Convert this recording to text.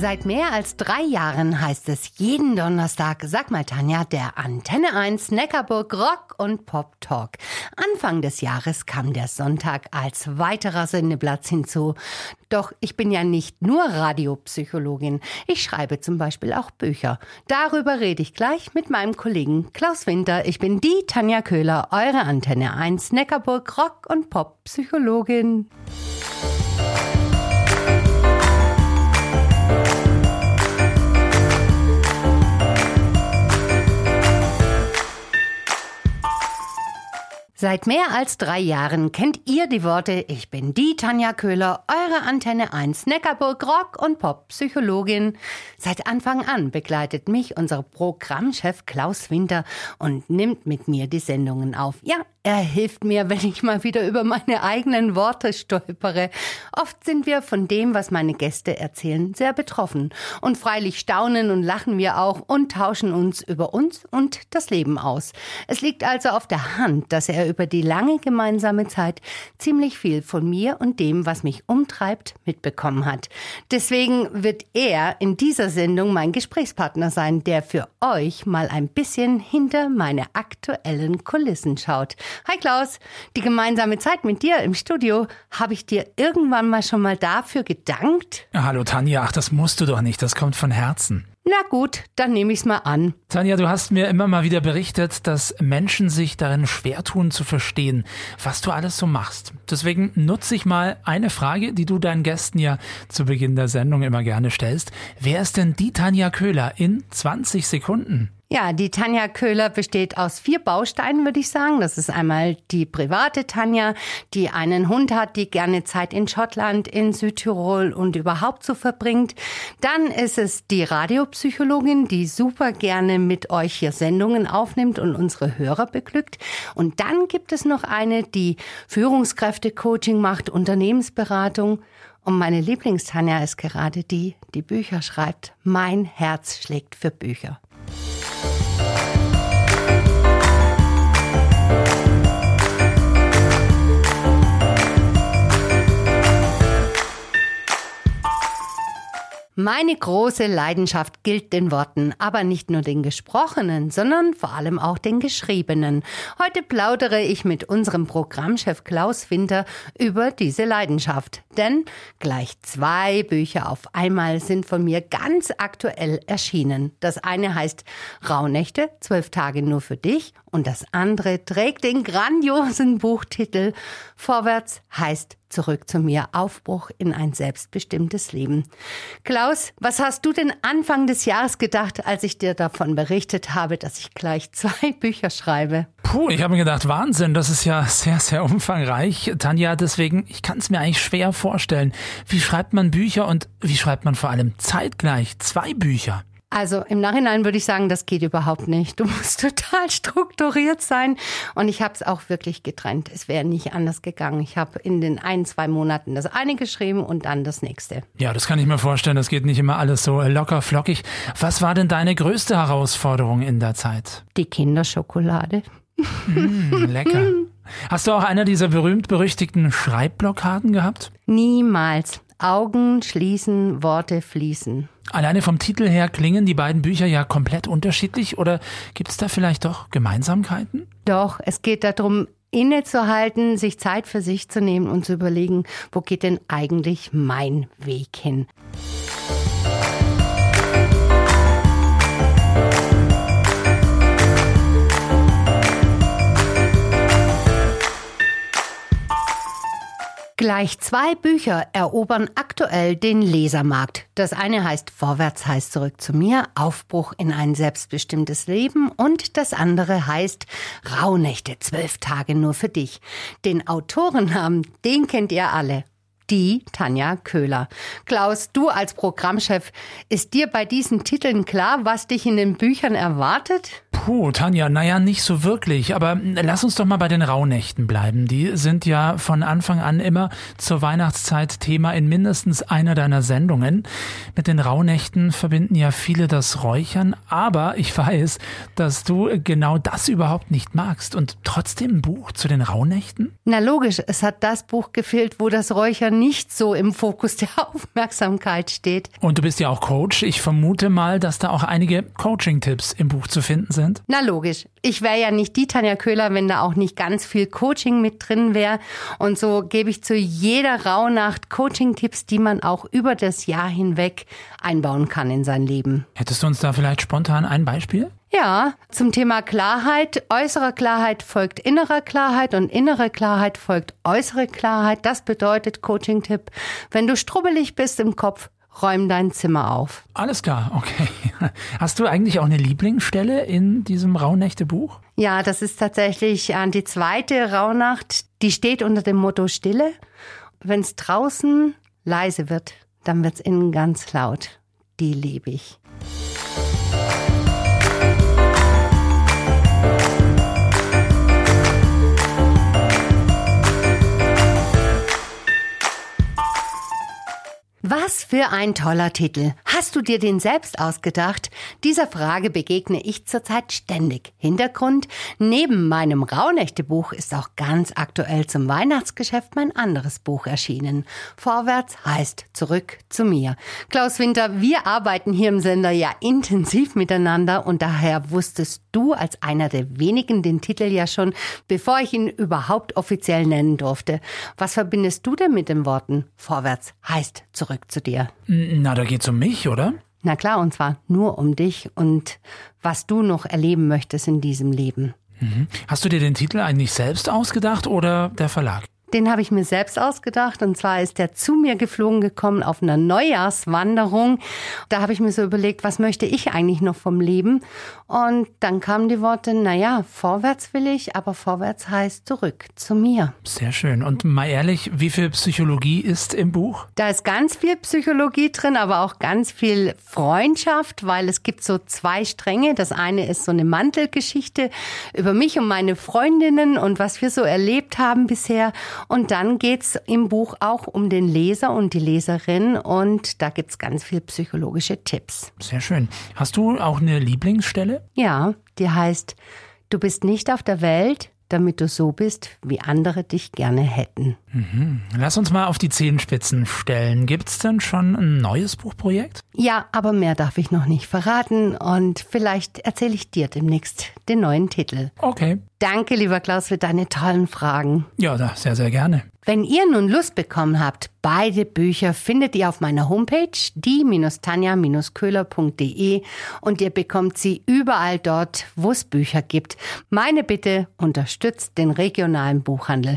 Seit mehr als drei Jahren heißt es jeden Donnerstag, sag mal Tanja, der Antenne 1 Neckarburg Rock und Pop Talk. Anfang des Jahres kam der Sonntag als weiterer Sendeplatz hinzu. Doch ich bin ja nicht nur Radiopsychologin. Ich schreibe zum Beispiel auch Bücher. Darüber rede ich gleich mit meinem Kollegen Klaus Winter. Ich bin die Tanja Köhler, eure Antenne 1 Neckarburg Rock und Pop Psychologin. Seit mehr als drei Jahren kennt ihr die Worte Ich bin die Tanja Köhler, eure Antenne 1 Neckarburg Rock und Pop Psychologin. Seit Anfang an begleitet mich unser Programmchef Klaus Winter und nimmt mit mir die Sendungen auf. Ja, er hilft mir, wenn ich mal wieder über meine eigenen Worte stolpere. Oft sind wir von dem, was meine Gäste erzählen, sehr betroffen. Und freilich staunen und lachen wir auch und tauschen uns über uns und das Leben aus. Es liegt also auf der Hand, dass er über die lange gemeinsame Zeit ziemlich viel von mir und dem, was mich umtreibt, mitbekommen hat. Deswegen wird er in dieser Sendung mein Gesprächspartner sein, der für euch mal ein bisschen hinter meine aktuellen Kulissen schaut. Hi Klaus, die gemeinsame Zeit mit dir im Studio, habe ich dir irgendwann mal schon mal dafür gedankt? Hallo Tanja, ach, das musst du doch nicht, das kommt von Herzen. Na gut, dann nehme ich es mal an. Tanja, du hast mir immer mal wieder berichtet, dass Menschen sich darin schwer tun zu verstehen, was du alles so machst. Deswegen nutze ich mal eine Frage, die du deinen Gästen ja zu Beginn der Sendung immer gerne stellst. Wer ist denn die Tanja Köhler in 20 Sekunden? Ja, die Tanja Köhler besteht aus vier Bausteinen, würde ich sagen. Das ist einmal die private Tanja, die einen Hund hat, die gerne Zeit in Schottland, in Südtirol und überhaupt so verbringt. Dann ist es die Radiopsychologin, die super gerne mit euch hier Sendungen aufnimmt und unsere Hörer beglückt. Und dann gibt es noch eine, die Führungskräfte-Coaching macht, Unternehmensberatung. Und meine Lieblingstanja ist gerade die, die Bücher schreibt. Mein Herz schlägt für Bücher. Meine große Leidenschaft gilt den Worten, aber nicht nur den gesprochenen, sondern vor allem auch den geschriebenen. Heute plaudere ich mit unserem Programmchef Klaus Winter über diese Leidenschaft. Denn gleich zwei Bücher auf einmal sind von mir ganz aktuell erschienen. Das eine heißt Rauhnächte, zwölf Tage nur für dich und das andere trägt den grandiosen Buchtitel Vorwärts heißt zurück zu mir, Aufbruch in ein selbstbestimmtes Leben. Klaus, was hast du denn Anfang des Jahres gedacht, als ich dir davon berichtet habe, dass ich gleich zwei Bücher schreibe? Puh, ich habe mir gedacht, Wahnsinn, das ist ja sehr, sehr umfangreich. Tanja, deswegen, ich kann es mir eigentlich schwer vorstellen. Wie schreibt man Bücher und wie schreibt man vor allem zeitgleich zwei Bücher? Also im Nachhinein würde ich sagen, das geht überhaupt nicht. Du musst total strukturiert sein. Und ich habe es auch wirklich getrennt. Es wäre nicht anders gegangen. Ich habe in den ein, zwei Monaten das eine geschrieben und dann das nächste. Ja, das kann ich mir vorstellen. Das geht nicht immer alles so locker flockig. Was war denn deine größte Herausforderung in der Zeit? Die Kinderschokolade. Mm, lecker. Hast du auch einer dieser berühmt-berüchtigten Schreibblockaden gehabt? Niemals. Augen schließen, Worte fließen. Alleine vom Titel her klingen die beiden Bücher ja komplett unterschiedlich oder gibt es da vielleicht doch Gemeinsamkeiten? Doch, es geht darum, innezuhalten, sich Zeit für sich zu nehmen und zu überlegen, wo geht denn eigentlich mein Weg hin? Gleich zwei Bücher erobern aktuell den Lesermarkt. Das eine heißt Vorwärts heißt zurück zu mir, Aufbruch in ein selbstbestimmtes Leben und das andere heißt Rauhnächte, zwölf Tage nur für dich. Den Autorennamen, den kennt ihr alle die Tanja Köhler. Klaus, du als Programmchef, ist dir bei diesen Titeln klar, was dich in den Büchern erwartet? Puh, Tanja, naja, nicht so wirklich. Aber lass uns doch mal bei den Rauhnächten bleiben. Die sind ja von Anfang an immer zur Weihnachtszeit Thema in mindestens einer deiner Sendungen. Mit den Rauhnächten verbinden ja viele das Räuchern. Aber ich weiß, dass du genau das überhaupt nicht magst. Und trotzdem ein Buch zu den Rauhnächten? Na logisch, es hat das Buch gefehlt, wo das Räuchern nicht so im Fokus der Aufmerksamkeit steht. Und du bist ja auch Coach. Ich vermute mal, dass da auch einige Coaching-Tipps im Buch zu finden sind sind? Na logisch. Ich wäre ja nicht die Tanja Köhler, wenn da auch nicht ganz viel Coaching mit drin wäre. Und so gebe ich zu jeder Rauhnacht Coaching-Tipps, die man auch über das Jahr hinweg einbauen kann in sein Leben. Hättest du uns da vielleicht spontan ein Beispiel? Ja, zum Thema Klarheit. Äußere Klarheit folgt innerer Klarheit und innere Klarheit folgt äußere Klarheit. Das bedeutet Coaching-Tipp. Wenn du strubbelig bist im Kopf, räum dein Zimmer auf. Alles klar, okay. Hast du eigentlich auch eine Lieblingsstelle in diesem Rauhnächte-Buch? Ja, das ist tatsächlich äh, die zweite Rauhnacht. Die steht unter dem Motto Stille. Wenn es draußen leise wird, dann wird es innen ganz laut. Die liebe ich. Was für ein toller Titel. Hast du dir den selbst ausgedacht? Dieser Frage begegne ich zurzeit ständig. Hintergrund? Neben meinem Rauhnächte-Buch ist auch ganz aktuell zum Weihnachtsgeschäft mein anderes Buch erschienen. Vorwärts heißt zurück zu mir. Klaus Winter, wir arbeiten hier im Sender ja intensiv miteinander und daher wusstest du als einer der wenigen den Titel ja schon, bevor ich ihn überhaupt offiziell nennen durfte. Was verbindest du denn mit den Worten Vorwärts heißt zurück zurück zu dir. Na, da geht's um mich, oder? Na klar, und zwar nur um dich und was du noch erleben möchtest in diesem Leben. Mhm. Hast du dir den Titel eigentlich selbst ausgedacht oder der Verlag? Den habe ich mir selbst ausgedacht und zwar ist er zu mir geflogen gekommen auf einer Neujahrswanderung. Da habe ich mir so überlegt, was möchte ich eigentlich noch vom Leben? Und dann kamen die Worte, naja, vorwärts will ich, aber vorwärts heißt zurück zu mir. Sehr schön. Und mal ehrlich, wie viel Psychologie ist im Buch? Da ist ganz viel Psychologie drin, aber auch ganz viel Freundschaft, weil es gibt so zwei Stränge. Das eine ist so eine Mantelgeschichte über mich und meine Freundinnen und was wir so erlebt haben bisher. Und dann geht's im Buch auch um den Leser und die Leserin und da gibt's ganz viel psychologische Tipps. Sehr schön. Hast du auch eine Lieblingsstelle? Ja, die heißt, du bist nicht auf der Welt, damit du so bist, wie andere dich gerne hätten. Mhm. Lass uns mal auf die Zehenspitzen stellen. Gibt's denn schon ein neues Buchprojekt? Ja, aber mehr darf ich noch nicht verraten und vielleicht erzähle ich dir demnächst den neuen Titel. Okay. Danke, lieber Klaus, für deine tollen Fragen. Ja, sehr, sehr gerne. Wenn ihr nun Lust bekommen habt, beide Bücher findet ihr auf meiner Homepage die-tanja-köhler.de und ihr bekommt sie überall dort, wo es Bücher gibt. Meine Bitte, unterstützt den regionalen Buchhandel.